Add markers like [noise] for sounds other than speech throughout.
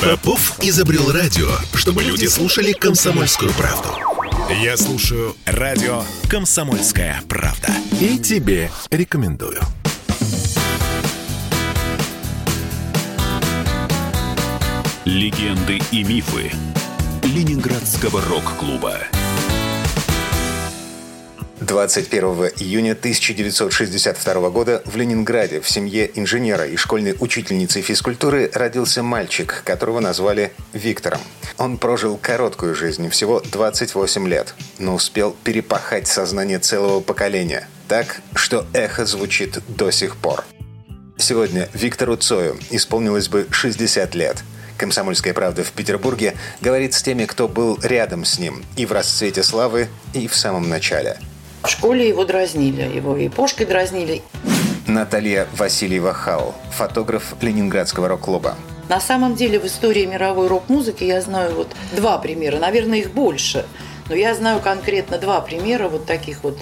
Попов изобрел радио, чтобы люди слушали комсомольскую правду. Я слушаю радио «Комсомольская правда». И тебе рекомендую. Легенды и мифы Ленинградского рок-клуба. 21 июня 1962 года в Ленинграде в семье инженера и школьной учительницы физкультуры родился мальчик, которого назвали Виктором. Он прожил короткую жизнь, всего 28 лет, но успел перепахать сознание целого поколения, так, что эхо звучит до сих пор. Сегодня Виктору Цою исполнилось бы 60 лет – «Комсомольская правда» в Петербурге говорит с теми, кто был рядом с ним и в расцвете славы, и в самом начале. В школе его дразнили, его и пошкой дразнили. Наталья Васильева Хау, фотограф Ленинградского рок-клуба. На самом деле в истории мировой рок-музыки я знаю вот два примера, наверное, их больше. Но я знаю конкретно два примера вот таких вот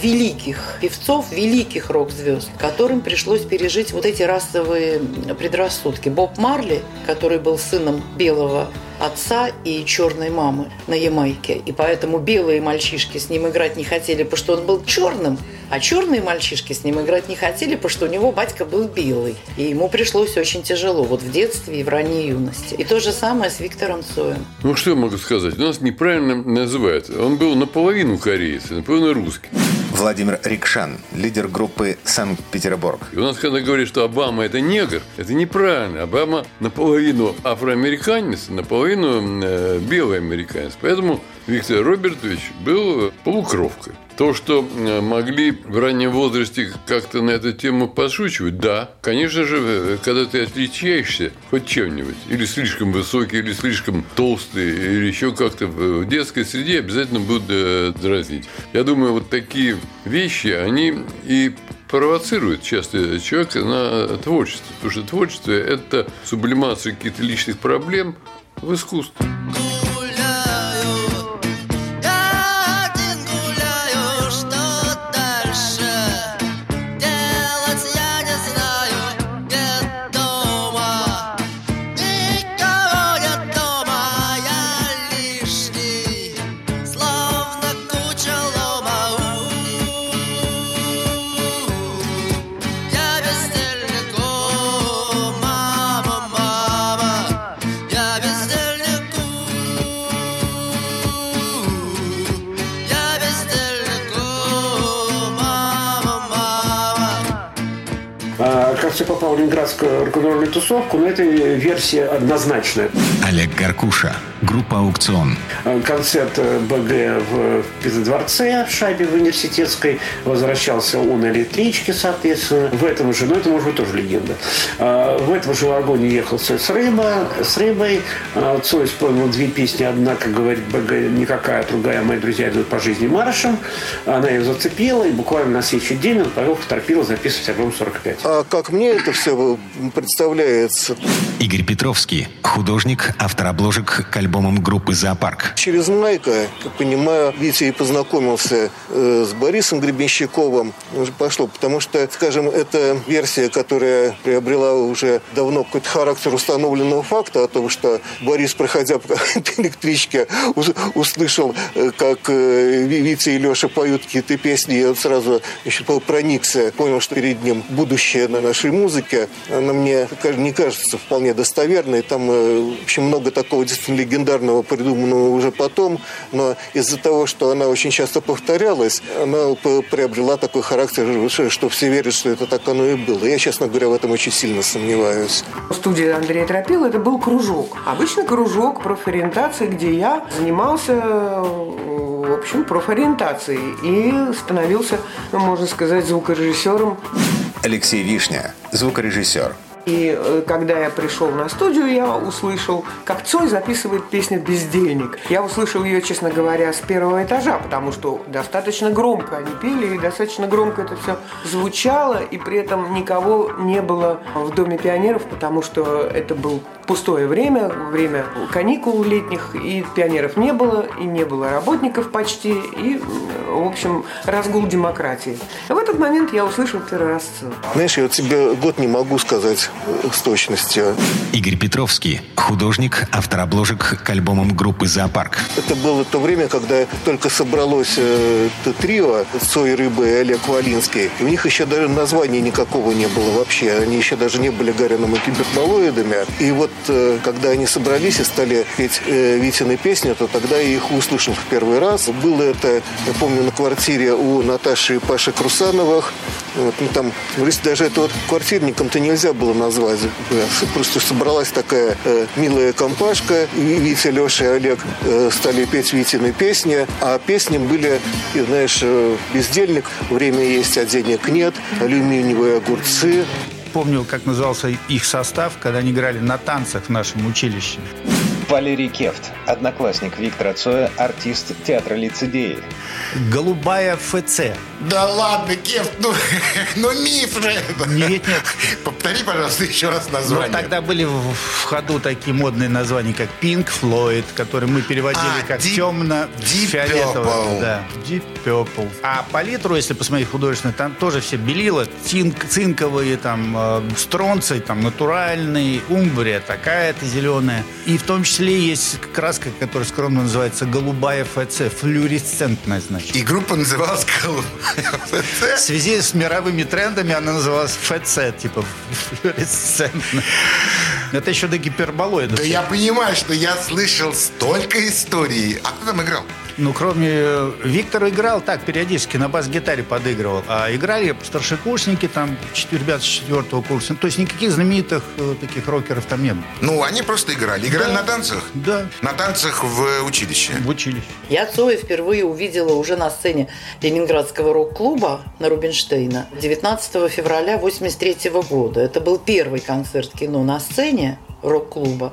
великих певцов, великих рок-звезд, которым пришлось пережить вот эти расовые предрассудки. Боб Марли, который был сыном белого отца и черной мамы на Ямайке. И поэтому белые мальчишки с ним играть не хотели, потому что он был черным, а черные мальчишки с ним играть не хотели, потому что у него батька был белый. И ему пришлось очень тяжело вот в детстве и в ранней юности. И то же самое с Виктором Цоем. Ну, что я могу сказать? У нас неправильно называют. Он был наполовину кореец, наполовину русский. Владимир Рикшан, лидер группы «Санкт-Петербург». И у нас, когда говорят, что Обама – это негр, это неправильно. Обама наполовину афроамериканец, наполовину э, белый американец. Поэтому Виктор Робертович был полукровкой. То, что э, могли в раннем возрасте как-то на эту тему подшучивать, да. Конечно же, э, когда ты отличаешься хоть чем-нибудь, или слишком высокий, или слишком толстый, или еще как-то в детской среде обязательно будут э, дразнить. Я думаю, вот такие вещи, они и провоцирует часто человека на творчество. Потому что творчество – это сублимация каких-то личных проблем в искусстве. Кажется, попал в ленинградскую рок-н-ролльную тусовку, но это версия однозначная. Олег Гаркуша, группа «Аукцион». Концерт БГ в Петродворце, в шайбе в университетской. Возвращался он на электричке, соответственно. В этом же, ну это может быть тоже легенда. В этом же вагоне ехал Цой с, рыба, с рыбой. Цой исполнил две песни. Одна, как говорит БГ, никакая, другая «Мои друзья идут по жизни маршем». Она ее зацепила, и буквально на следующий день он повел в торпило записывать альбом 45. А как мне это все представляется? Игорь Петровский, художник, автор обложек к альбомам группы «Зоопарк». Через Майка, как понимаю, Витя и познакомился э, с Борисом Гребенщиковым. Уже пошло, потому что, скажем, это версия, которая приобрела уже давно какой-то характер установленного факта о том, что Борис, проходя по [laughs] электричке, услышал, э, как э, Витя и Леша поют какие-то песни, и он сразу еще проникся, понял, что перед ним будущее на нашей музыке. Она мне не кажется вполне достоверной. Там, в общем, много такого действительно легендарного придуманного уже потом, но из-за того, что она очень часто повторялась, она приобрела такой характер, что все верят, что это так оно и было. Я, честно говоря, в этом очень сильно сомневаюсь. В студии Андрея Тропила это был кружок. Обычный кружок профориентации, где я занимался в общем, профориентацией и становился, ну, можно сказать, звукорежиссером. Алексей Вишня, звукорежиссер. И э, когда я пришел на студию, я услышал, как Цой записывает песню «Бездельник». Я услышал ее, честно говоря, с первого этажа, потому что достаточно громко они пели, и достаточно громко это все звучало, и при этом никого не было в Доме пионеров, потому что это был пустое время, время каникул летних, и пионеров не было, и не было работников почти, и, в общем, разгул демократии. В этот момент я услышал первый раз Знаешь, я вот тебе год не могу сказать, с точностью. Игорь Петровский, художник, автор обложек к альбомам группы «Зоопарк». Это было то время, когда только собралось э, трио Цой Рыбы и Олег Валинский. И у них еще даже названия никакого не было вообще. Они еще даже не были Гарином и киберболоидами. И вот когда они собрались и стали петь э, Витины песни, то тогда я их услышал в первый раз. Было это, я помню, на квартире у Наташи и Паши Крусановых. Вот, ну, там, даже это вот квартирником-то нельзя было назвать. Просто собралась такая э, милая компашка. И Витя, Леша и Олег э, стали петь Витины песни. А песни были, знаешь, э, «Бездельник», «Время есть, а денег нет», «Алюминиевые огурцы». Помню, как назывался их состав, когда они играли на танцах в нашем училище. Валерий Кефт, одноклассник Виктора Цоя, артист театра лицедеи. Голубая ФЦ. Да ладно, Кефт, ну, [laughs] ну миф же это. Нет, нет. Повтори, пожалуйста, еще раз название. Ну, тогда были в ходу такие модные названия, как Pink Floyd, которые мы переводили а, как deep, темно-фиолетовый. Да, Deep Purple. А палитру, если посмотреть художественно, там тоже все белила, цинк, цинковые, там, э, стронцы, там, натуральный, умбрия такая-то зеленая. И в том числе есть краска, которая скромно называется голубая ФЦ, флюоресцентная, значит. И группа называлась голубая ФЦ? В связи с мировыми трендами она называлась ФЦ, типа флюоресцентная. Это еще до гиперболоида. Да я понимаю, что я слышал столько историй. А кто там играл? Ну, кроме э, Виктора играл так, периодически на бас-гитаре подыгрывал. А играли старшекурсники, там, ребята с четвертого курса. То есть никаких знаменитых э, таких рокеров там не было. Ну, они просто играли. Играли да. на танцах? Да. На танцах в училище? В училище. Я Цоя впервые увидела уже на сцене Ленинградского рок-клуба на Рубинштейна 19 февраля 83 года. Это был первый концерт кино на сцене рок-клуба.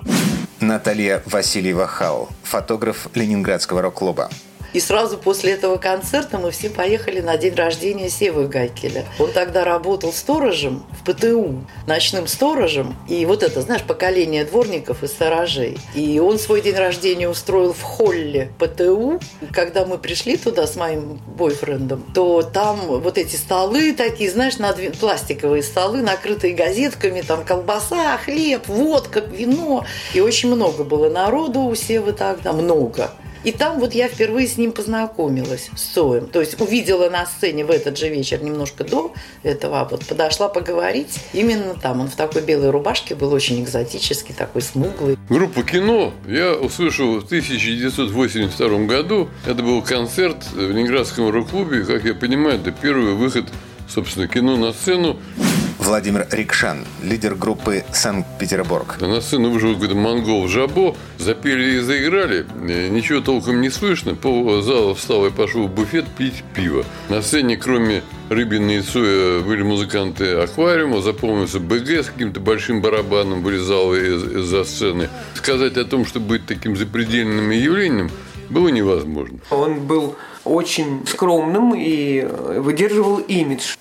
Наталья Васильева-Хау, фотограф Ленинградского рок-клуба. И сразу после этого концерта мы все поехали на день рождения Севы Гайкеля. Он тогда работал сторожем в ПТУ, ночным сторожем. И вот это, знаешь, поколение дворников и сторожей. И он свой день рождения устроил в холле ПТУ. Когда мы пришли туда с моим бойфрендом, то там вот эти столы такие, знаешь, надв... пластиковые столы, накрытые газетками, там колбаса, хлеб, водка, вино. И очень много было народу у Севы тогда, много. И там вот я впервые с ним познакомилась, с Соем. То есть увидела на сцене в этот же вечер, немножко до этого, а вот подошла поговорить. Именно там. Он в такой белой рубашке был очень экзотический, такой смуглый. Группа «Кино» я услышал в 1982 году. Это был концерт в Ленинградском рок-клубе. Как я понимаю, это первый выход, собственно, кино на сцену. Владимир Рикшан, лидер группы «Санкт-Петербург». На сцену вышел какой-то монгол Жабо, запели и заиграли. Ничего толком не слышно. Пол зала встал и пошел в буфет пить пиво. На сцене, кроме Рыбина и Цоя, были музыканты аквариума. Запомнился БГ с каким-то большим барабаном вылезал из-за сцены. Сказать о том, что быть таким запредельным явлением, было невозможно. Он был очень скромным и выдерживал имидж.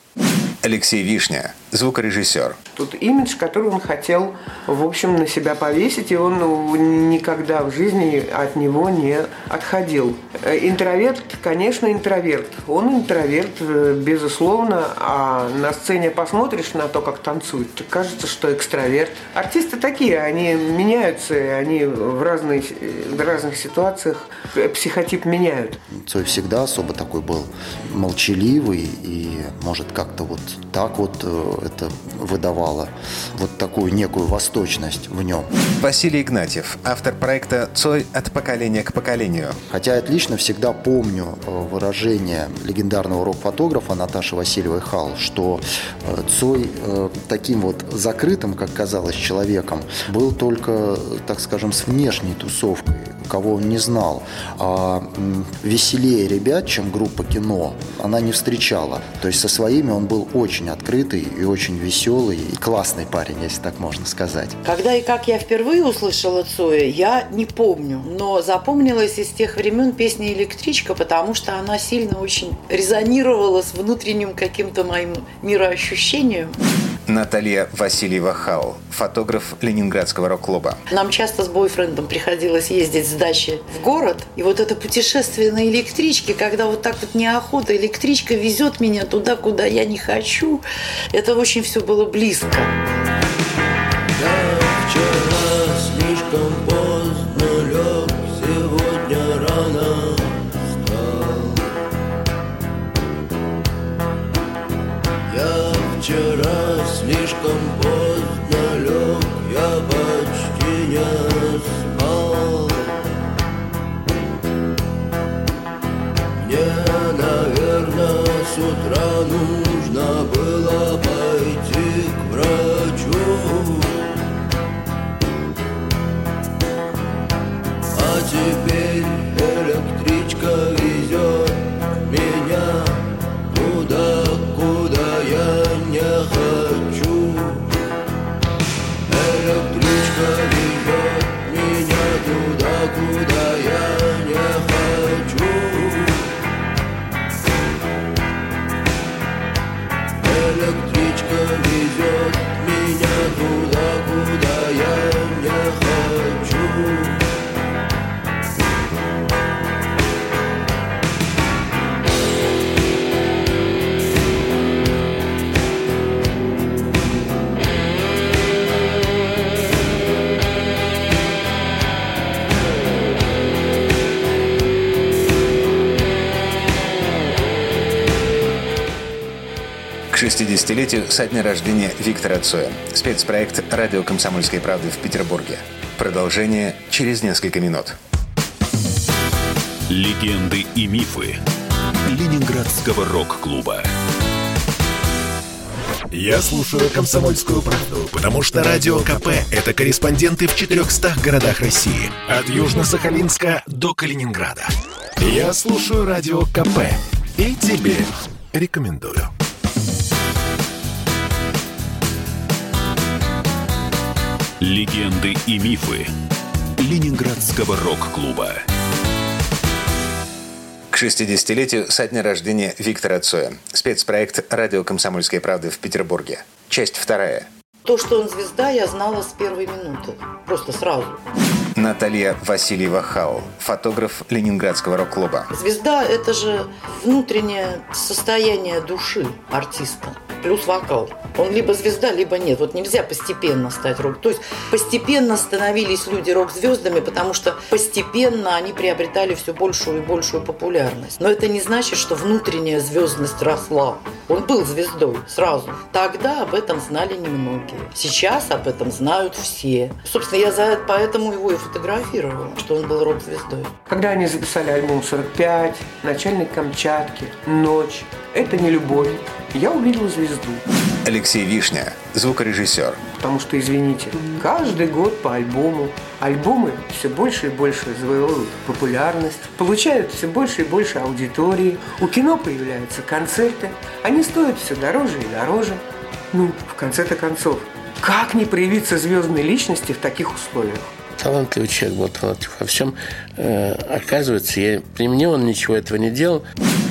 Алексей Вишня, звукорежиссер. Тут имидж, который он хотел, в общем, на себя повесить, и он ну, никогда в жизни от него не отходил. Э, интроверт, конечно, интроверт. Он интроверт, э, безусловно, а на сцене посмотришь на то, как танцует, кажется, что экстраверт. Артисты такие, они меняются, они в, разные, в разных ситуациях психотип меняют. Цой всегда особо такой был молчаливый и, может, как-то вот так вот э, это выдавало вот такую некую восточность в нем. Василий Игнатьев, автор проекта «Цой от поколения к поколению». Хотя я отлично всегда помню э, выражение легендарного рок-фотографа Наташи Васильевой Хал, что э, Цой таким вот закрытым, как казалось, человеком был только, так скажем, с внешней тусовкой, кого он не знал. А веселее ребят, чем группа кино, она не встречала. То есть со своими он был очень открытый и очень веселый, и классный парень, если так можно сказать. Когда и как я впервые услышала Цоя, я не помню, но запомнилась из тех времен песня «Электричка», потому что она сильно очень резонировала с внутренним каким-то моим мироощущением. Наталья Васильева-Хау, фотограф Ленинградского рок-клуба. Нам часто с бойфрендом приходилось ездить с дачи в город. И вот это путешествие на электричке, когда вот так вот неохота, электричка везет меня туда, куда я не хочу, это очень все было близко. поздно лег, я почти не спал. Мне, наверное, с утра нужно было 60-летию со дня рождения Виктора Цоя. Спецпроект «Радио Комсомольской правды» в Петербурге. Продолжение через несколько минут. Легенды и мифы Ленинградского рок-клуба. Я слушаю «Комсомольскую правду», потому что «Радио КП» — это корреспонденты в 400 городах России. От Южно-Сахалинска до Калининграда. Я слушаю «Радио КП» и тебе рекомендую. Легенды и мифы Ленинградского рок-клуба. К 60-летию со дня рождения Виктора Цоя. Спецпроект «Радио Комсомольской правды» в Петербурге. Часть вторая. То, что он звезда, я знала с первой минуты. Просто сразу. Наталья Васильева Хау, фотограф Ленинградского рок-клуба. Звезда – это же внутреннее состояние души артиста. Плюс вокал. Он либо звезда, либо нет. Вот нельзя постепенно стать рок. То есть постепенно становились люди рок-звездами, потому что постепенно они приобретали все большую и большую популярность. Но это не значит, что внутренняя звездность росла. Он был звездой сразу. Тогда об этом знали немногие. Сейчас об этом знают все. Собственно, я за поэтому его и фотографировала, что он был рок-звездой. Когда они записали альбом «45», «Начальник Камчатки», «Ночь», «Это не любовь», я увидела звезду. Алексей Вишня, звукорежиссер. Потому что, извините, каждый год по альбому альбомы все больше и больше завоевывают популярность, получают все больше и больше аудитории, у кино появляются концерты, они стоят все дороже и дороже. Ну, в конце-то концов, как не проявиться звездной личности в таких условиях? Талантливый человек был талантлив во всем. Э, оказывается, я, при мне он ничего этого не делал.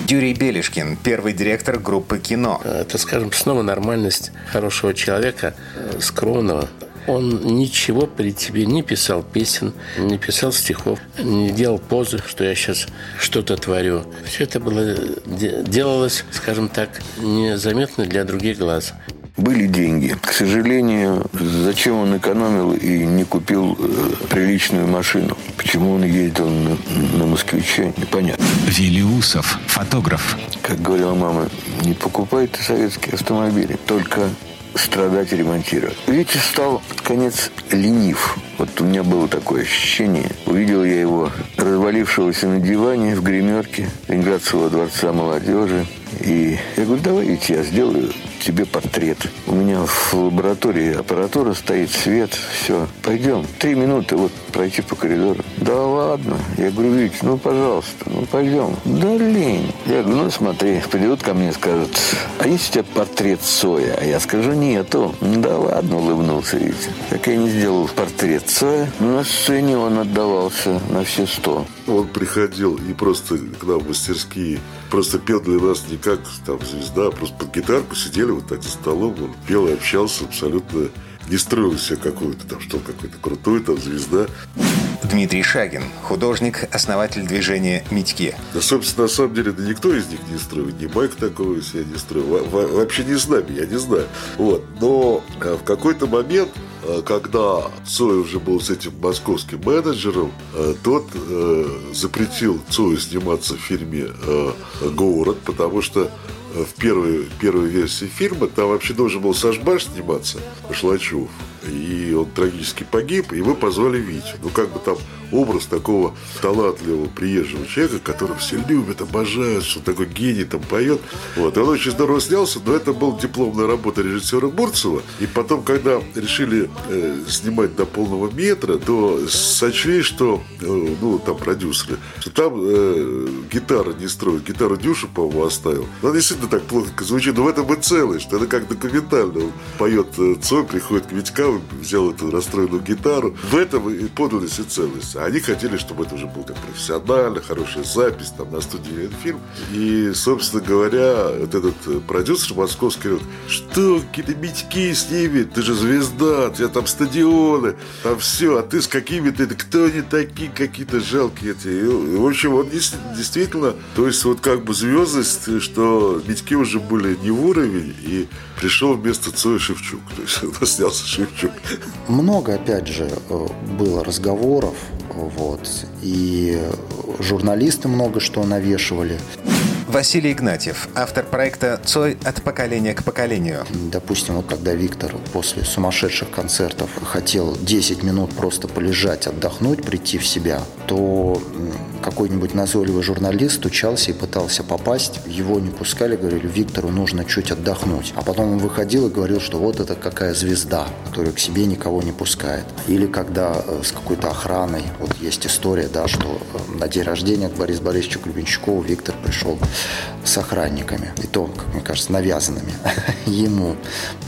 Юрий Белишкин, первый директор группы «Кино». Это, скажем, снова нормальность хорошего человека, э, скромного. Он ничего при тебе не писал песен, не писал стихов, не делал позы, что я сейчас что-то творю. Все это было делалось, скажем так, незаметно для других глаз были деньги. К сожалению, зачем он экономил и не купил э, приличную машину? Почему он ездил на, на москвиче, непонятно. Велиусов, фотограф. Как говорила мама, не покупай ты советские автомобили, только страдать и ремонтировать. Витя стал под конец ленив. Вот у меня было такое ощущение. Увидел я его развалившегося на диване в гримерке Ленинградского дворца молодежи. И я говорю, давай, Витя, я сделаю тебе портрет. У меня в лаборатории аппаратура стоит, свет, все. Пойдем. Три минуты вот пройти по коридору. Да ладно. Я говорю, Витя, ну, пожалуйста, ну, пойдем. Да лень. Я говорю, ну, смотри, придут ко мне и скажут, а есть у тебя портрет Соя? А я скажу, нету. Да ладно, улыбнулся Витя. Так я не сделал портрет Цоя. Но на сцене он отдавался на все сто. Он приходил и просто к нам в мастерские, просто пел для нас не как там звезда, а просто под гитарку сидели вот так за столом, он пел и общался абсолютно не строил из себя какую-то там, что какой-то крутой, там, звезда. Дмитрий Шагин, художник, основатель движения «Митьки». Да, собственно, на самом деле, да никто из них не строил. Ни Майк такого из себя не строил. Во -во вообще не с нами, я не знаю. Вот. Но в какой-то момент когда Цой уже был с этим московским менеджером, тот э, запретил Цою сниматься в фильме э, «Город», потому что в первой, первой версии фильма там вообще должен был Сашбаш сниматься, Шлачев. И он трагически погиб, и мы позвали Витю. Ну, как бы там образ такого талантливого приезжего человека, которого все любят, обожают, что такой гений там поет. Вот. И он очень здорово снялся, но это была дипломная работа режиссера Бурцева. И потом, когда решили э, снимать до полного метра, то сочли, что, э, ну, там продюсеры, что там э, гитара не строят. Гитару Дюша, по-моему, оставил. Но она действительно так плохо звучит, но в этом и целый, что это как документально. Он поет э, Цой, приходит к Взял эту расстроенную гитару. В этом и подлинность и целость. А они хотели, чтобы это уже был как профессионально, хорошая запись там на студии фильм. И, собственно говоря, вот этот э, продюсер московский говорит, что какие-то митьки с ними, ты же звезда, у тебя там стадионы, там все, а ты с какими-то, кто они такие, какие-то жалкие эти. И, в общем, он действительно, то есть вот как бы звездность, что Митьки уже были не в уровень, и пришел вместо Цоя Шевчук. То есть [laughs] нас снялся Шевчук. Много, опять же, э, было разговоров, вот, и журналисты много что навешивали. Василий Игнатьев, автор проекта «Цой от поколения к поколению». Допустим, вот когда Виктор после сумасшедших концертов хотел 10 минут просто полежать, отдохнуть, прийти в себя, то какой-нибудь назойливый журналист стучался и пытался попасть. Его не пускали, говорили, Виктору нужно чуть отдохнуть. А потом он выходил и говорил, что вот это какая звезда, которая к себе никого не пускает. Или когда э, с какой-то охраной, вот есть история, да, что э, на день рождения к Борису Борисовичу Гребенщикову Виктор пришел с охранниками. И то, как мне кажется, навязанными [laughs] ему.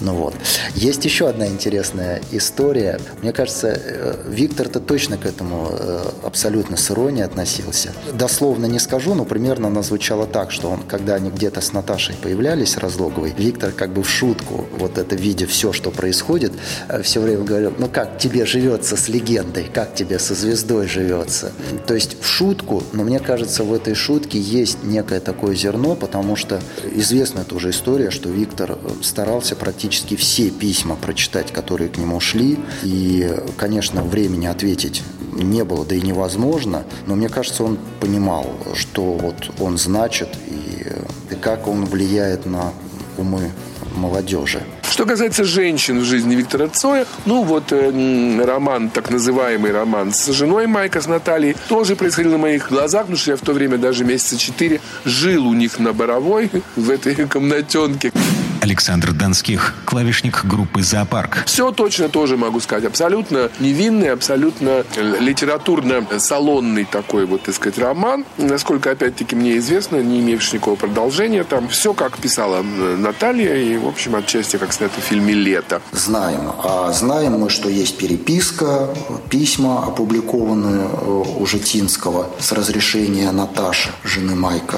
Ну вот. Есть еще одна интересная история. Мне кажется, э, Виктор-то точно к этому абсолютно с иронией относился относился. Дословно не скажу, но примерно она звучала так, что он, когда они где-то с Наташей появлялись, Разлоговой, Виктор как бы в шутку, вот это видя все, что происходит, э, все время говорил, ну как тебе живется с легендой, как тебе со звездой живется. То есть в шутку, но мне кажется, в этой шутке есть некое такое зерно, потому что известна тоже история, что Виктор э, старался практически все письма прочитать, которые к нему шли, и, конечно, времени ответить не было, да и невозможно, но мне кажется, он понимал, что вот он значит и, и как он влияет на умы молодежи. Что касается женщин в жизни Виктора Цоя, ну вот э, роман, так называемый роман с женой Майка, с Натальей, тоже происходил на моих глазах, потому что я в то время даже месяца четыре жил у них на Боровой, [laughs] в этой комнатенке. Александр Донских, клавишник группы «Зоопарк». Все точно тоже могу сказать. Абсолютно невинный, абсолютно литературно-салонный такой вот, так сказать, роман. Насколько, опять-таки, мне известно, не имевший никакого продолжения. Там все, как писала Наталья, и, в общем, отчасти, как снято в фильме «Лето». Знаем. А знаем мы, что есть переписка, письма, опубликованные э, у Житинского с разрешения Наташи, жены Майка.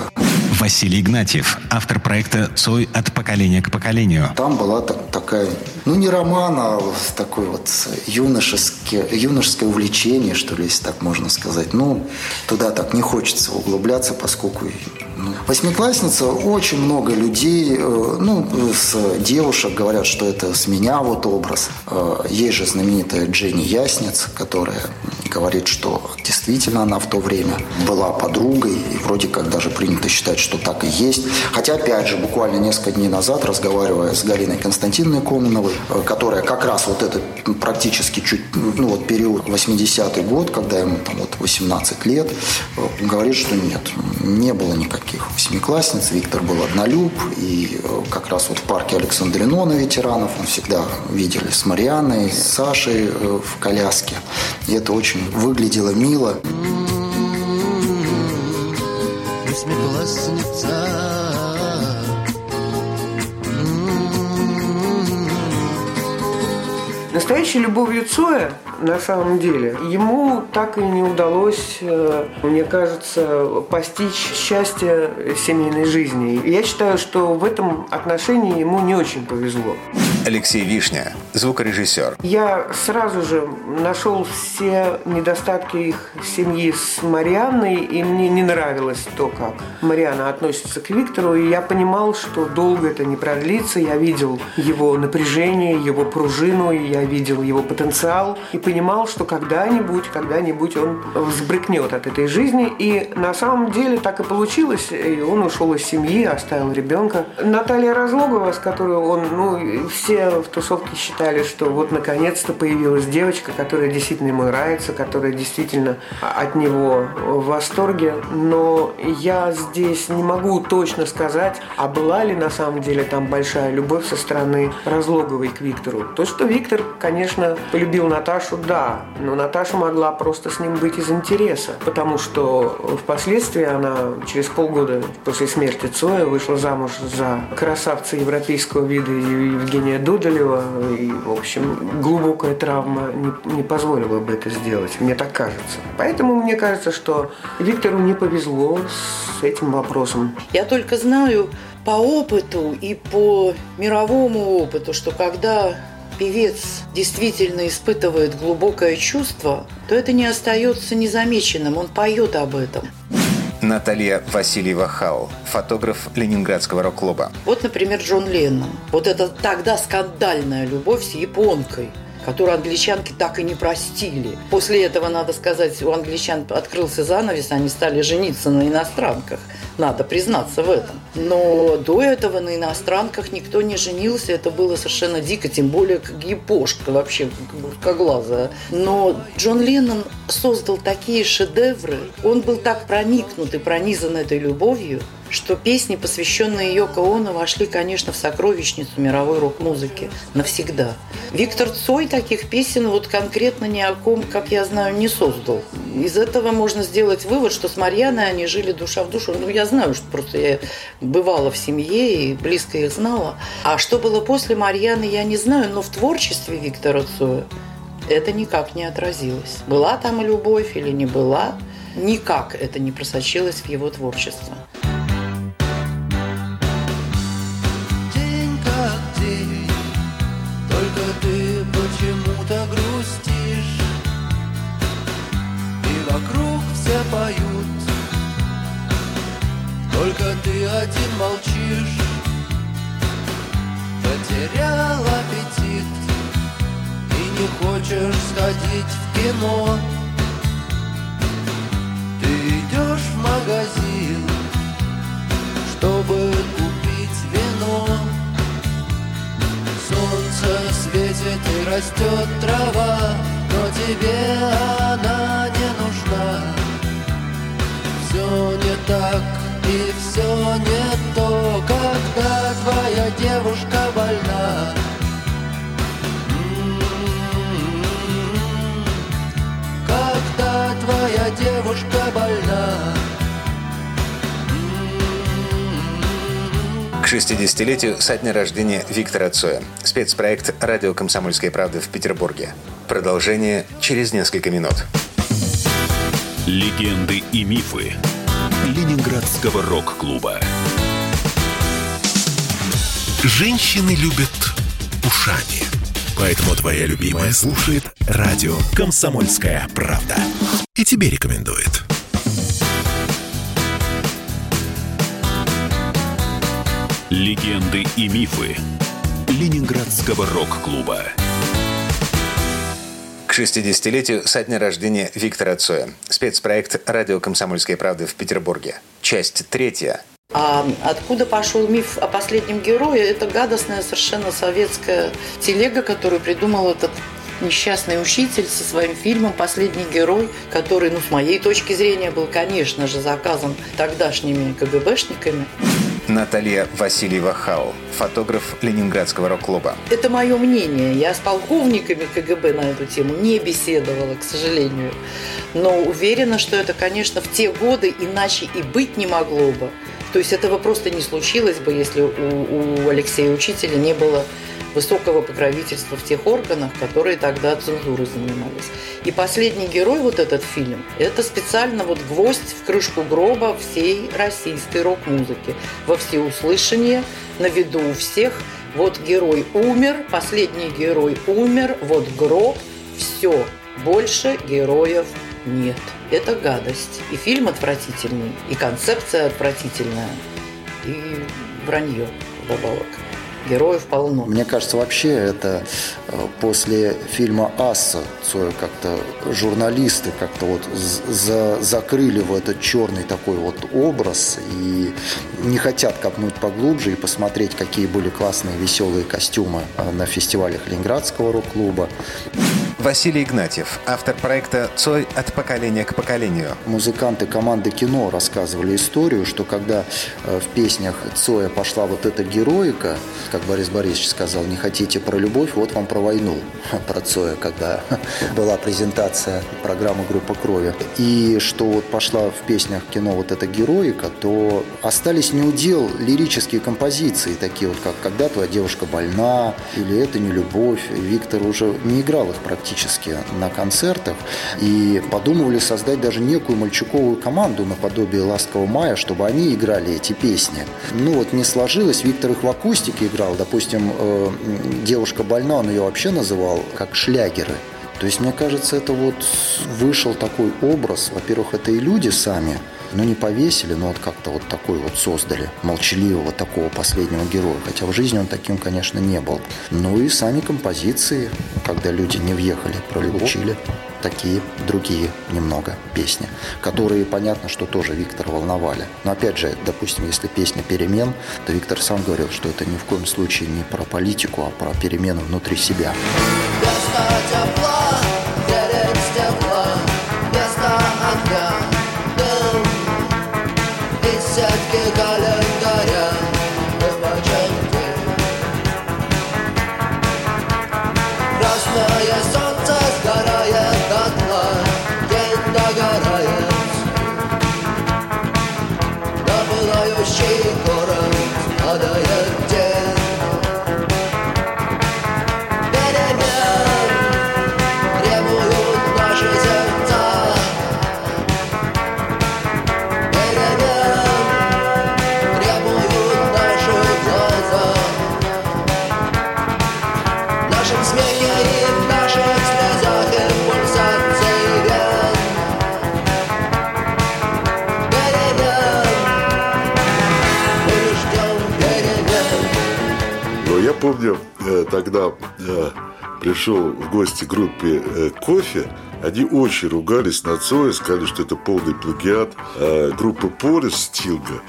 Василий Игнатьев, автор проекта «Цой от поколения к поколению». Там была так, такая, ну не роман, а такой вот юношеское, юношеское увлечение, что ли, если так можно сказать. Ну, туда так не хочется углубляться, поскольку восьмиклассница, очень много людей, э, ну, с девушек говорят, что это с меня вот образ. Э, есть же знаменитая Дженни Ясниц, которая говорит, что действительно она в то время была подругой, и вроде как даже принято считать, что так и есть. Хотя, опять же, буквально несколько дней назад, разговаривая с Галиной Константиновной Коминовой, э, которая как раз вот этот практически чуть, ну вот период 80-й год, когда ему там вот 18 лет, говорит, что нет, не было никаких таких восьмиклассниц. Виктор был однолюб, и э, как раз вот в парке Александрino на ветеранов он всегда видели с Марианной, с Сашей э, в коляске. И это очень выглядело мило. Восьмиклассница Настоящей любовью Цоя на самом деле. Ему так и не удалось, э, мне кажется, постичь счастье семейной жизни. Я считаю, что в этом отношении ему не очень повезло. Алексей Вишня, звукорежиссер. Я сразу же нашел все недостатки их семьи с Марианной, и мне не нравилось то, как Мариана относится к Виктору, и я понимал, что долго это не продлится. Я видел его напряжение, его пружину, я видел его потенциал, и понимал, что когда-нибудь, когда-нибудь он взбрыкнет от этой жизни. И на самом деле так и получилось. И он ушел из семьи, оставил ребенка. Наталья Разлогова, с которой он, ну, все все в тусовке считали, что вот наконец-то появилась девочка, которая действительно ему нравится, которая действительно от него в восторге. Но я здесь не могу точно сказать, а была ли на самом деле там большая любовь со стороны Разлоговой к Виктору. То, что Виктор, конечно, полюбил Наташу, да, но Наташа могла просто с ним быть из интереса, потому что впоследствии она через полгода после смерти Цоя вышла замуж за красавца европейского вида Евгения Дудалева, и, в общем, глубокая травма не, не позволила бы это сделать, мне так кажется. Поэтому мне кажется, что Виктору не повезло с этим вопросом. Я только знаю по опыту и по мировому опыту, что когда певец действительно испытывает глубокое чувство, то это не остается незамеченным, он поет об этом. Наталья Васильева Хау, фотограф Ленинградского рок-клуба. Вот, например, Джон Леннон. Вот это тогда скандальная любовь с японкой которую англичанки так и не простили. После этого, надо сказать, у англичан открылся занавес, они стали жениться на иностранках. Надо признаться в этом. Но до этого на иностранках никто не женился. Это было совершенно дико, тем более как япошка вообще, как глаза. Но Джон Леннон создал такие шедевры. Он был так проникнут и пронизан этой любовью, что песни, посвященные Йоко Оно, вошли, конечно, в сокровищницу мировой рок-музыки навсегда. Виктор Цой таких песен вот конкретно ни о ком, как я знаю, не создал. Из этого можно сделать вывод, что с Марьяной они жили душа в душу. Ну, я знаю, что просто я бывала в семье и близко их знала. А что было после Марьяны, я не знаю, но в творчестве Виктора Цоя это никак не отразилось. Была там любовь или не была, никак это не просочилось в его творчество. 60-летию со дня рождения Виктора Цоя. Спецпроект «Радио Комсомольская правда» в Петербурге. Продолжение через несколько минут. Легенды и мифы Ленинградского рок-клуба. Женщины любят ушами. Поэтому твоя любимая слушает радио «Комсомольская правда». И тебе рекомендует. Легенды и мифы Ленинградского рок-клуба. К 60-летию со дня рождения Виктора Цоя. Спецпроект «Радио Комсомольская правда» в Петербурге. Часть третья. А откуда пошел миф о последнем герое? Это гадостная совершенно советская телега, которую придумал этот несчастный учитель со своим фильмом «Последний герой», который, ну, с моей точки зрения, был, конечно же, заказан тогдашними КГБшниками. Наталья Васильева Хау, фотограф Ленинградского рок-клуба. Это мое мнение. Я с полковниками КГБ на эту тему не беседовала, к сожалению. Но уверена, что это, конечно, в те годы иначе и быть не могло бы. То есть этого просто не случилось бы, если у, у Алексея Учителя не было высокого покровительства в тех органах, которые тогда цензурой занимались. И последний герой, вот этот фильм, это специально вот гвоздь в крышку гроба всей российской рок-музыки. Во всеуслышание, на виду у всех. Вот герой умер, последний герой умер, вот гроб, все, больше героев нет. Это гадость. И фильм отвратительный, и концепция отвратительная, и вранье вдобавок. Героев полно. Мне кажется, вообще это э, после фильма «Асса» Цоя как-то журналисты как-то вот за, закрыли в этот черный такой вот образ и не хотят копнуть поглубже и посмотреть, какие были классные веселые костюмы э, на фестивалях Ленинградского рок-клуба. Василий Игнатьев, автор проекта «Цой от поколения к поколению». Музыканты команды кино рассказывали историю, что когда э, в песнях Цоя пошла вот эта героика, как Борис Борисович сказал, не хотите про любовь, вот вам про войну, [laughs] про Цоя, когда [laughs] была презентация программы «Группа крови». И что вот пошла в песнях кино вот эта героика, то остались неудел лирические композиции, такие вот как «Когда твоя девушка больна» или «Это не любовь». Виктор уже не играл их практически на концертах и подумывали создать даже некую мальчуковую команду наподобие «Ласкового мая», чтобы они играли эти песни. Ну вот не сложилось, Виктор их в акустике играл, допустим, э, «Девушка больна», он ее вообще называл как шлягеры. То есть, мне кажется, это вот вышел такой образ. Во-первых, это и люди сами, но не повесили, но вот как-то вот такой вот создали, молчаливого такого последнего героя. Хотя в жизни он таким, конечно, не был. Ну и сами композиции, когда люди не въехали, пролучили такие другие немного песни, которые, понятно, что тоже Виктора волновали. Но опять же, допустим, если песня «Перемен», то Виктор сам говорил, что это ни в коем случае не про политику, а про перемены внутри себя. помню, э, тогда э, пришел в гости группе э, «Кофе», они очень ругались на Цоя, сказали, что это полный плагиат группы «Полис» Стилга.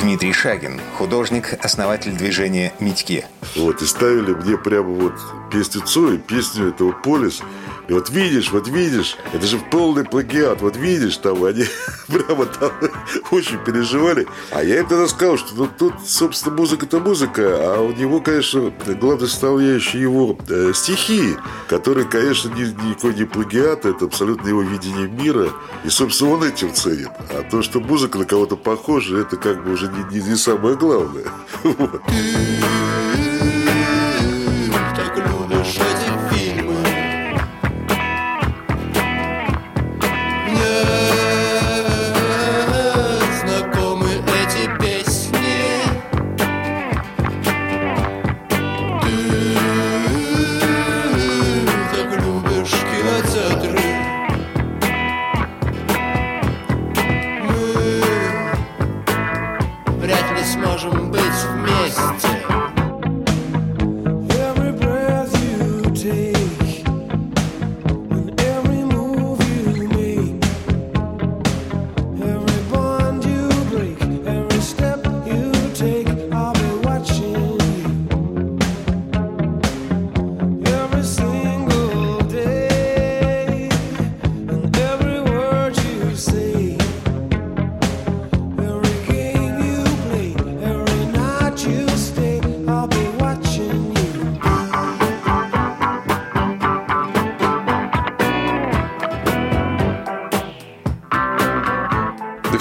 Дмитрий Шагин, художник, основатель движения «Митьки». Вот, и ставили мне прямо вот песню Цоя, песню этого «Полис». И вот видишь, вот видишь, это же полный плагиат, вот видишь, там они [laughs] прямо там очень переживали. А я им тогда сказал, что ну, тут, собственно, музыка-то музыка, а у него, конечно, главной составляющей его э, стихи, которые, конечно, ни, никакой не плагиат, это абсолютно его видение мира. И, собственно, он этим ценит. А то, что музыка на кого-то похожа, это как бы уже не, не, не самое главное. [laughs] Вот.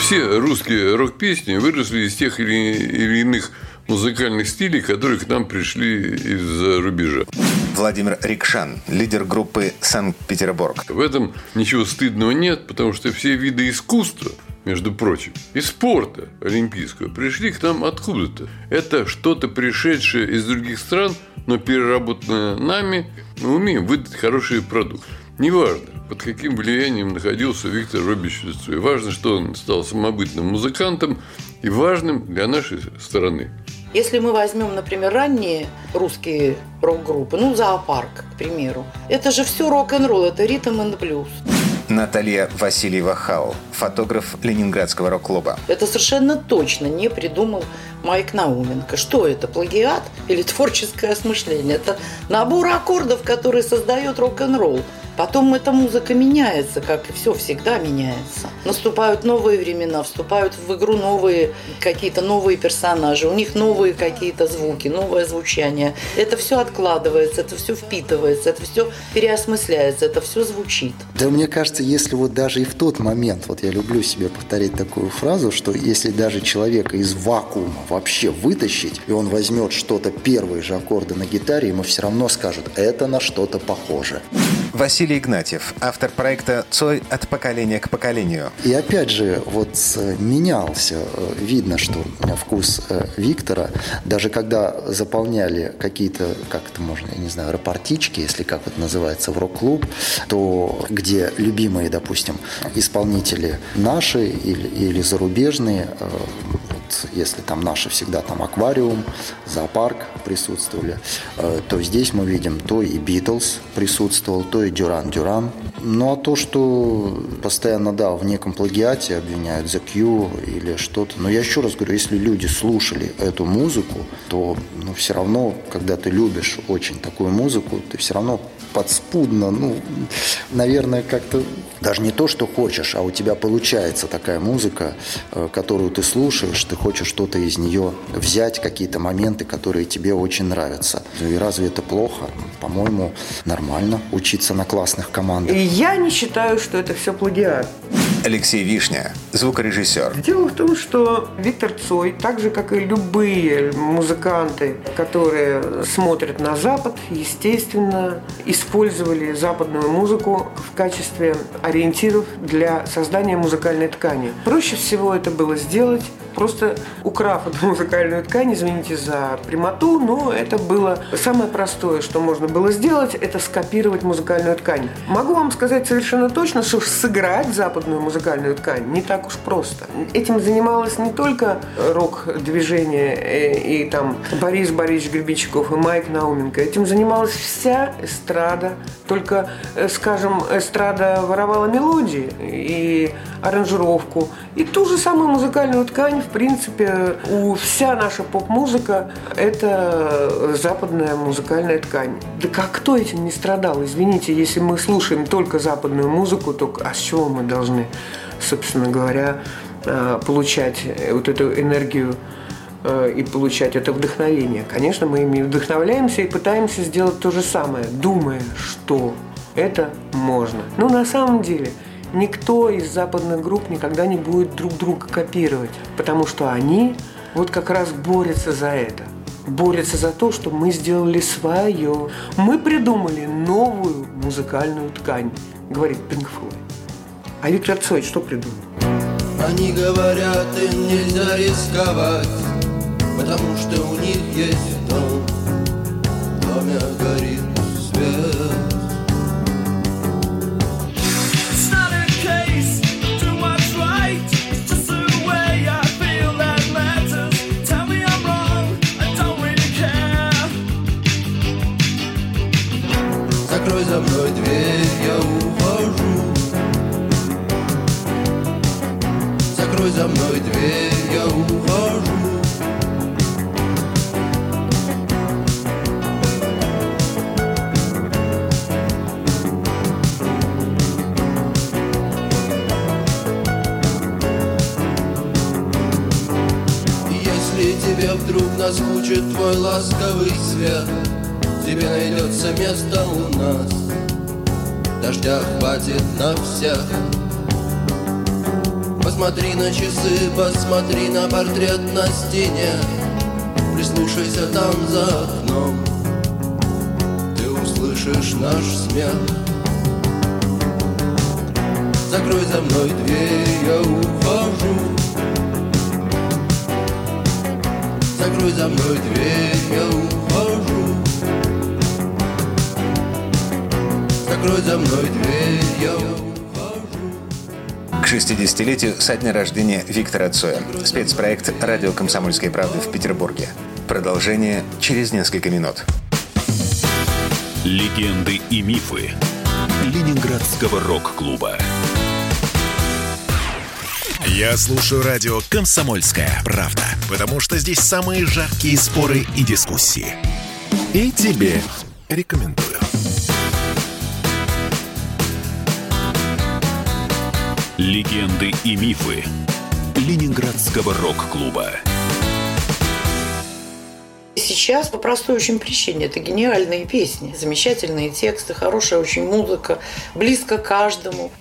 Все русские рок-песни выросли из тех или, или иных музыкальных стилей, которые к нам пришли из-за рубежа. Владимир Рикшан, лидер группы «Санкт-Петербург». В этом ничего стыдного нет, потому что все виды искусства, между прочим, и спорта олимпийского пришли к нам откуда-то. Это что-то пришедшее из других стран, но переработанное нами, мы умеем выдать хороший продукт. Неважно, под каким влиянием находился Виктор Робич Цой. Важно, что он стал самобытным музыкантом и важным для нашей страны. Если мы возьмем, например, ранние русские рок-группы, ну, «Зоопарк», к примеру, это же все рок-н-ролл, это ритм и блюз. Наталья Васильева-Хау, фотограф Ленинградского рок-клуба. Это совершенно точно не придумал Майк Науменко. Что это, плагиат или творческое осмысление? Это набор аккордов, который создает рок-н-ролл. Потом эта музыка меняется, как и все всегда меняется. Наступают новые времена, вступают в игру новые какие-то новые персонажи, у них новые какие-то звуки, новое звучание. Это все откладывается, это все впитывается, это все переосмысляется, это все звучит. Да мне кажется, если вот даже и в тот момент, вот я люблю себе повторить такую фразу, что если даже человека из вакуума вообще вытащить, и он возьмет что-то, первые же аккорды на гитаре, ему все равно скажут, это на что-то похоже. Василий Игнатьев, автор проекта «Цой от поколения к поколению». И опять же, вот менялся. Видно, что вкус э, Виктора, даже когда заполняли какие-то, как это можно, я не знаю, рапортички, если как это называется, в рок-клуб, то где любимые, допустим, исполнители наши или, или зарубежные, э, если там наши всегда там аквариум, зоопарк присутствовали, э, то здесь мы видим то и Битлз присутствовал, то и Дюран Дюран. Ну а то, что постоянно, да, в неком плагиате обвиняют The Q или что-то. Но я еще раз говорю, если люди слушали эту музыку, то ну, все равно, когда ты любишь очень такую музыку, ты все равно подспудно, ну, наверное, как-то даже не то, что хочешь, а у тебя получается такая музыка, э, которую ты слушаешь, ты хочешь что-то из нее взять, какие-то моменты, которые тебе очень нравятся. И разве это плохо? По-моему, нормально учиться на классных командах. И я не считаю, что это все плагиат. Алексей Вишня, звукорежиссер. Дело в том, что Виктор Цой, так же, как и любые музыканты, которые смотрят на Запад, естественно, использовали западную музыку в качестве ориентиров для создания музыкальной ткани. Проще всего это было сделать просто украв эту [laughs] музыкальную ткань, извините за прямоту, но это было самое простое, что можно было сделать, это скопировать музыкальную ткань. Могу вам сказать совершенно точно, что сыграть западную музыкальную ткань не так уж просто. Этим занималось не только рок-движение и, э, и там Борис Борисович Гребенщиков и Майк Науменко, этим занималась вся эстрада, только, э, скажем, эстрада воровала мелодии и аранжировку, и ту же самую музыкальную ткань в принципе, у вся наша поп-музыка – это западная музыкальная ткань. Да как кто этим не страдал? Извините, если мы слушаем только западную музыку, то а с чего мы должны, собственно говоря, э, получать вот эту энергию и получать это вдохновение. Конечно, мы ими вдохновляемся и пытаемся сделать то же самое, думая, что это можно. Но на самом деле – никто из западных групп никогда не будет друг друга копировать, потому что они вот как раз борются за это. Борются за то, что мы сделали свое. Мы придумали новую музыкальную ткань, говорит Пинк Флойд. А Виктор Цой что придумал? Они говорят, им нельзя рисковать, потому что у них есть дом. В доме горит свет. Твой ласковый свет. Тебе найдется место у нас. Дождя хватит на всех. Посмотри на часы, посмотри на портрет на стене. Прислушайся там за окном. Ты услышишь наш смех. Закрой за мной дверь, я ухожу Закрой за мной дверь, я ухожу закрой за мной дверь, я к 60-летию со дня рождения Виктора Цоя. Спецпроект «Радио Комсомольской правды» в Петербурге. Продолжение через несколько минут. Легенды и мифы Ленинградского рок-клуба. Я слушаю радио «Комсомольская правда», потому что здесь самые жаркие споры и дискуссии. И тебе рекомендую. Легенды и мифы Ленинградского рок-клуба. Сейчас по простой очень причине. Это гениальные песни, замечательные тексты, хорошая очень музыка, близко каждому.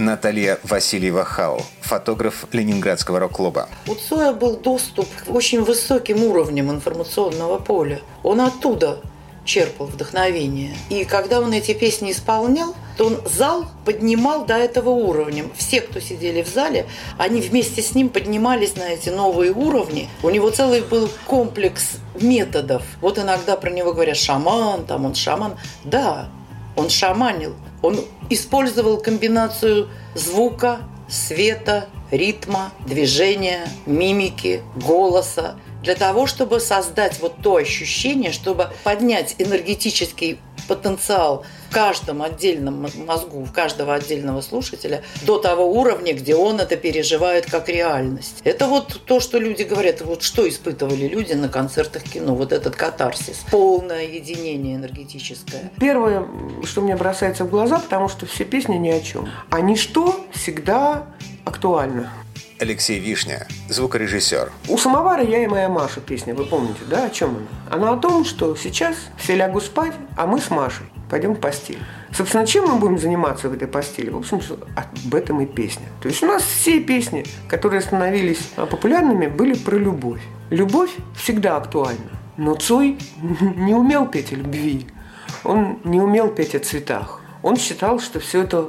Наталья Васильева Хау, фотограф Ленинградского рок-клуба. У Цоя был доступ к очень высоким уровням информационного поля. Он оттуда черпал вдохновение. И когда он эти песни исполнял, то он зал поднимал до этого уровня. Все, кто сидели в зале, они вместе с ним поднимались на эти новые уровни. У него целый был комплекс методов. Вот иногда про него говорят шаман, там он шаман. Да, он шаманил. Он использовал комбинацию звука, света, ритма, движения, мимики, голоса для того, чтобы создать вот то ощущение, чтобы поднять энергетический потенциал в каждом отдельном мозгу, в каждого отдельного слушателя до того уровня, где он это переживает как реальность. Это вот то, что люди говорят, вот что испытывали люди на концертах кино, вот этот катарсис, полное единение энергетическое. Первое, что мне бросается в глаза, потому что все песни ни о чем. А ничто всегда актуально. Алексей Вишня, звукорежиссер. У самовара я и моя Маша песня, вы помните, да, о чем она? Она о том, что сейчас все лягу спать, а мы с Машей пойдем в постель. Собственно, чем мы будем заниматься в этой постели? В общем, об этом и песня. То есть у нас все песни, которые становились популярными, были про любовь. Любовь всегда актуальна. Но Цой [laughs] не умел петь о любви. Он не умел петь о цветах. Он считал, что все это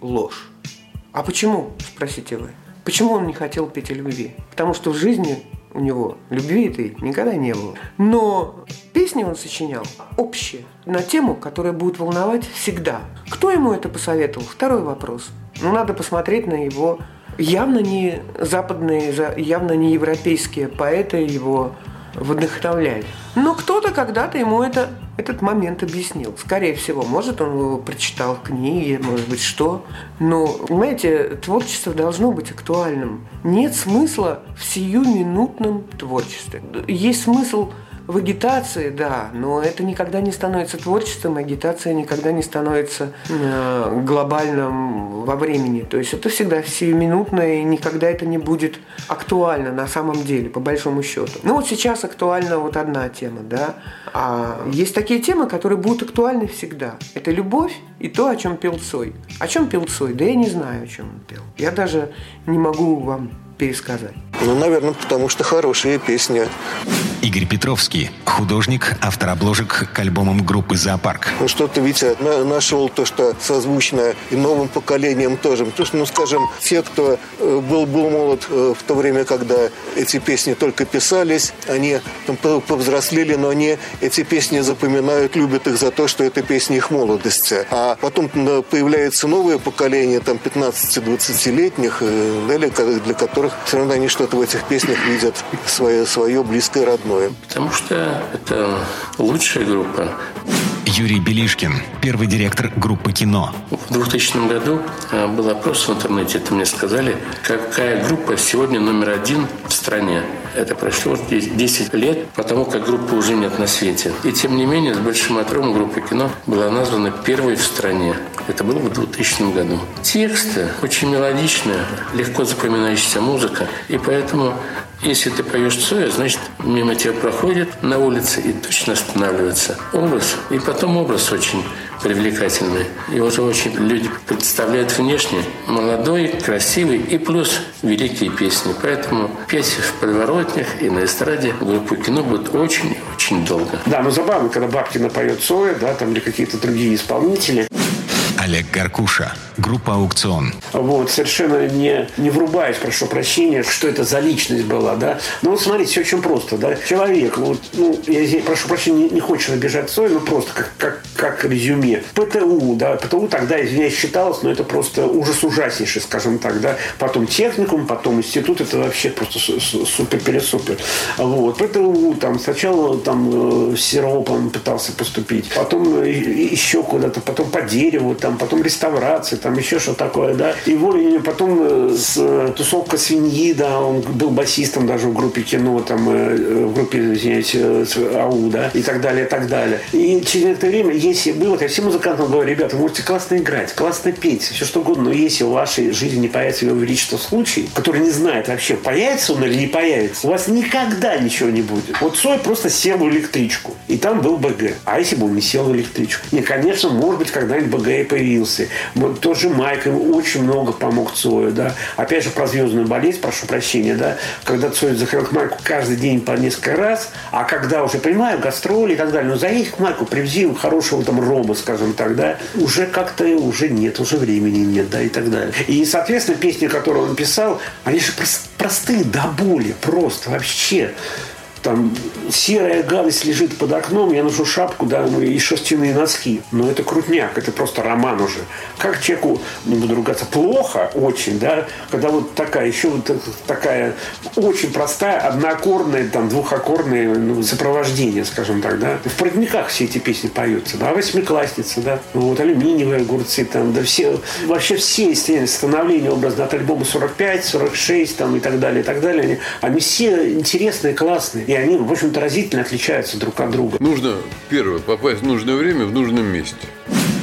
ложь. А почему, спросите вы? Почему он не хотел петь о любви? Потому что в жизни у него любви этой никогда не было. Но песни он сочинял общие, на тему, которая будет волновать всегда. Кто ему это посоветовал? Второй вопрос. Ну, надо посмотреть на его явно не западные, явно не европейские поэты его вдохновляли. Но кто-то когда-то ему это этот момент объяснил. Скорее всего, может, он его прочитал в книге, может быть, что. Но, понимаете, творчество должно быть актуальным. Нет смысла в сиюминутном творчестве. Есть смысл в агитации, да, но это никогда не становится творчеством, агитация никогда не становится э, глобальным во времени. То есть это всегда сиюминутно, и никогда это не будет актуально на самом деле, по большому счету. Ну вот сейчас актуальна вот одна тема, да, а есть такие темы, которые будут актуальны всегда. Это любовь и то, о чем пел Цой. О чем пел Цой? Да я не знаю, о чем он пел. Я даже не могу вам пересказать. Ну, наверное, потому что хорошая песня. Игорь Петровский, художник, автор обложек к альбомам группы «Зоопарк». Ну, что-то, Витя, нашел то, что созвучно и новым поколением тоже. То, что, ну, скажем, те, кто э, был, был молод э, в то время, когда эти песни только писались, они там, повзрослели, но они эти песни запоминают, любят их за то, что это песни их молодости. А потом появляется новое поколение, там, 15-20-летних, э, для которых все равно они что-то в этих песнях видят свое, свое близкое, родное. Потому что это лучшая группа. Юрий Белишкин, первый директор группы «Кино». В 2000 году э, был опрос в интернете, это мне сказали, какая группа сегодня номер один в стране. Это прошло 10 лет, потому как группы уже нет на свете. И тем не менее, с большим отрывом группа «Кино» была названа первой в стране. Это было в 2000 году. Тексты очень мелодичные, легко запоминающаяся музыка. И поэтому если ты поешь Цоя, значит, мимо тебя проходит на улице и точно останавливается. Образ. И потом образ очень привлекательный. Его же очень люди представляют внешне. Молодой, красивый и плюс великие песни. Поэтому петь в подворотнях и на эстраде группу кино будет очень-очень долго. Да, но забавно, когда Бабкина поет Цоя, да, там или какие-то другие исполнители. Олег Гаркуша. Группа «Аукцион». Вот, совершенно не, не врубаясь, прошу прощения, что это за личность была, да. Ну, вот смотрите, все очень просто, да. Человек, вот, ну, я здесь, прошу прощения, не, не хочется обижать Цой, но просто как, как, как резюме. ПТУ, да, ПТУ тогда, извиняюсь, считалось, но это просто ужас ужаснейший, скажем так, да. Потом техникум, потом институт, это вообще просто супер-пересупер. Вот, ПТУ, там, сначала там э, с Сиропом пытался поступить, потом еще куда-то, потом по дереву, там, потом реставрация, там, еще что такое, да. И волей потом э, с, э, тусовка свиньи, да, он был басистом даже в группе кино, там, э, в группе, извиняюсь, АУ, да, и так далее, и так далее. И через это время, если было, я всем музыкантам говорю, ребята, вы можете классно играть, классно петь, все что угодно, но если в вашей жизни не появится его величество случай, который не знает вообще, появится он или не появится, у вас никогда ничего не будет. Вот Цой просто сел в электричку, и там был БГ. А если бы он не сел в электричку? Не, конечно, может быть, когда-нибудь БГ и появился. Тоже же Майк ему очень много помог Цою, да. Опять же, про звездную болезнь, прошу прощения, да. Когда Цой заходил к Майку каждый день по несколько раз, а когда уже, понимаю, гастроли и так далее, но заедь к Майку, привези хорошего там рома, скажем так, да, уже как-то уже нет, уже времени нет, да, и так далее. И, соответственно, песни, которые он писал, они же простые до боли, просто вообще там серая гадость лежит под окном, я ношу шапку, да, ну, и шерстяные носки. Но это крутняк, это просто роман уже. Как человеку, не буду ругаться, плохо очень, да, когда вот такая, еще вот такая очень простая, одноаккордная, там, двухаккордное ну, сопровождение, скажем так, да. В «Проводниках» все эти песни поются, да, «Восьмиклассница», да, ну, вот «Алюминиевые огурцы», там, да, все, вообще все становления образно от альбома 45, 46, там, и так далее, и так далее, они, они все интересные, классные. И они, в общем-то, разительно отличаются друг от друга. Нужно, первое, попасть в нужное время в нужном месте.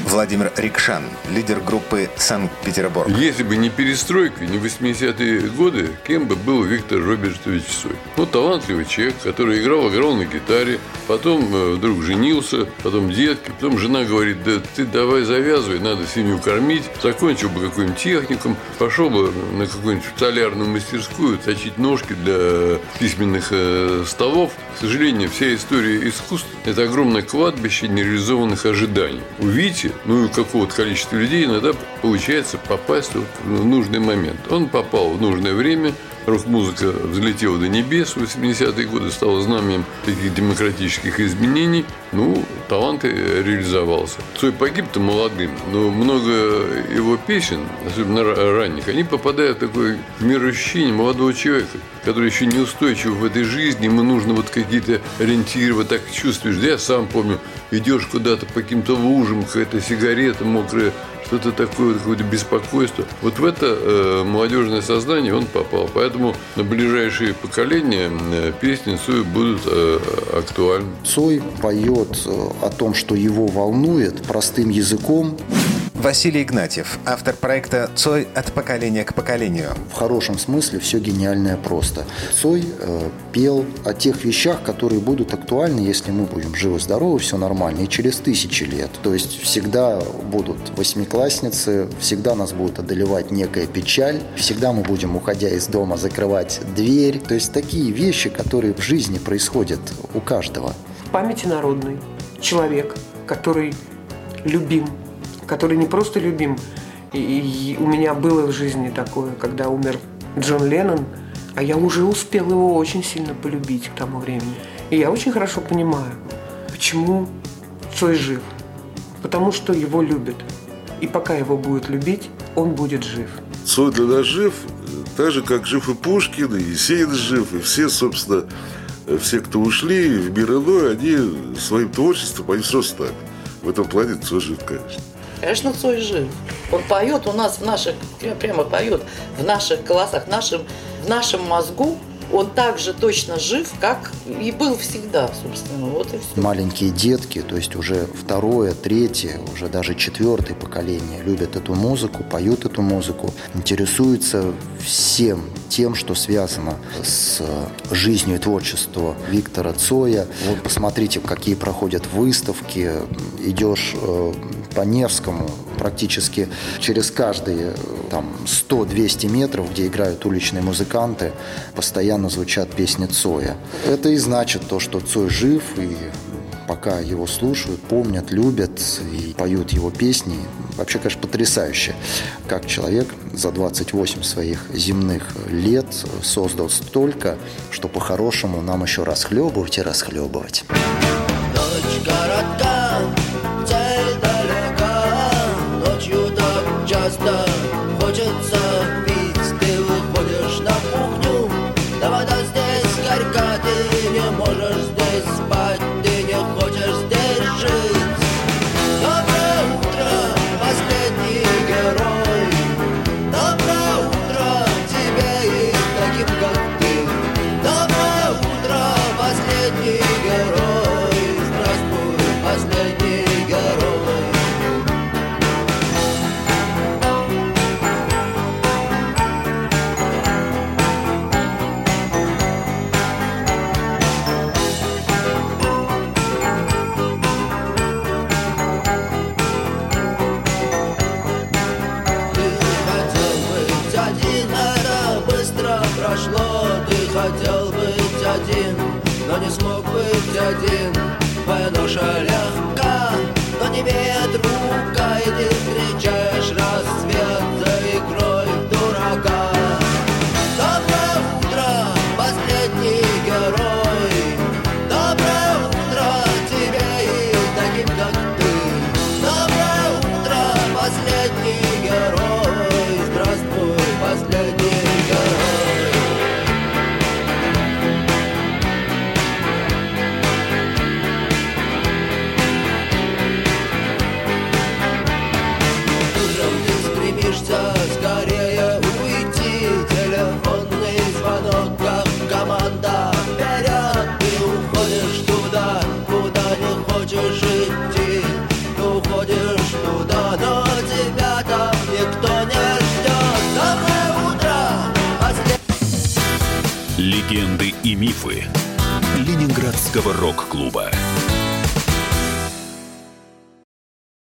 Владимир Рикшан, лидер группы «Санкт-Петербург». Если бы не перестройка, не 80-е годы, кем бы был Виктор Робертович Сой? Ну, талантливый человек, который играл, играл на гитаре, потом э, вдруг женился, потом детки, потом жена говорит, да ты давай завязывай, надо семью кормить, закончил бы какой-нибудь техникум, пошел бы на какую-нибудь столярную мастерскую точить ножки для письменных э, столов. К сожалению, вся история искусства – это огромное кладбище нереализованных ожиданий. У Вити ну и какого-то количества людей иногда получается попасть вот в нужный момент. Он попал в нужное время, рок-музыка взлетела до небес в 80-е годы, стала знаменем таких демократических изменений. Ну, талант реализовался. Цой погиб-то молодым, но много его песен, особенно ранних, они попадают в такое мироощущение молодого человека, который еще неустойчив в этой жизни, ему нужно вот какие-то ориентиры, вот так чувствуешь. Да я сам помню, идешь куда-то по каким-то лужам, какая-то сигарета мокрая, что-то такое, какое-то беспокойство. Вот в это э, молодежное сознание он попал. Поэтому на ближайшие поколения э, песни Цоя будут э, актуальны. Цой поет э, о том, что его волнует простым языком, Василий Игнатьев, автор проекта «Цой от поколения к поколению». В хорошем смысле все гениальное просто. Цой э, пел о тех вещах, которые будут актуальны, если мы будем живы-здоровы, все нормально, и через тысячи лет. То есть всегда будут восьмиклассницы, всегда нас будет одолевать некая печаль, всегда мы будем, уходя из дома, закрывать дверь. То есть такие вещи, которые в жизни происходят у каждого. В памяти народной человек, который любим который не просто любим. И, и у меня было в жизни такое, когда умер Джон Леннон, а я уже успел его очень сильно полюбить к тому времени. И я очень хорошо понимаю, почему Цой жив. Потому что его любят. И пока его будут любить, он будет жив. Цой для нас жив, так же, как жив и Пушкин, и Есенин жив, и все, собственно, все, кто ушли в мир иной, они своим творчеством, они так. В этом плане Цой жив, конечно. Конечно, Цой жив. Он поет у нас в наших, прямо поет в наших голосах, нашем, в нашем мозгу он так же точно жив, как и был всегда, собственно. Вот и все. Маленькие детки, то есть уже второе, третье, уже даже четвертое поколение любят эту музыку, поют эту музыку, интересуются всем тем, что связано с жизнью и творчеством Виктора Цоя. Вот посмотрите, какие проходят выставки. Идешь э, по Невскому, практически через каждые там 100-200 метров, где играют уличные музыканты, постоянно звучат песни Цоя. Это и значит то, что Цой жив, и пока его слушают, помнят, любят и поют его песни, Вообще, конечно, потрясающе, как человек за 28 своих земных лет создал столько, что по-хорошему нам еще расхлебывать и расхлебывать. Коротка,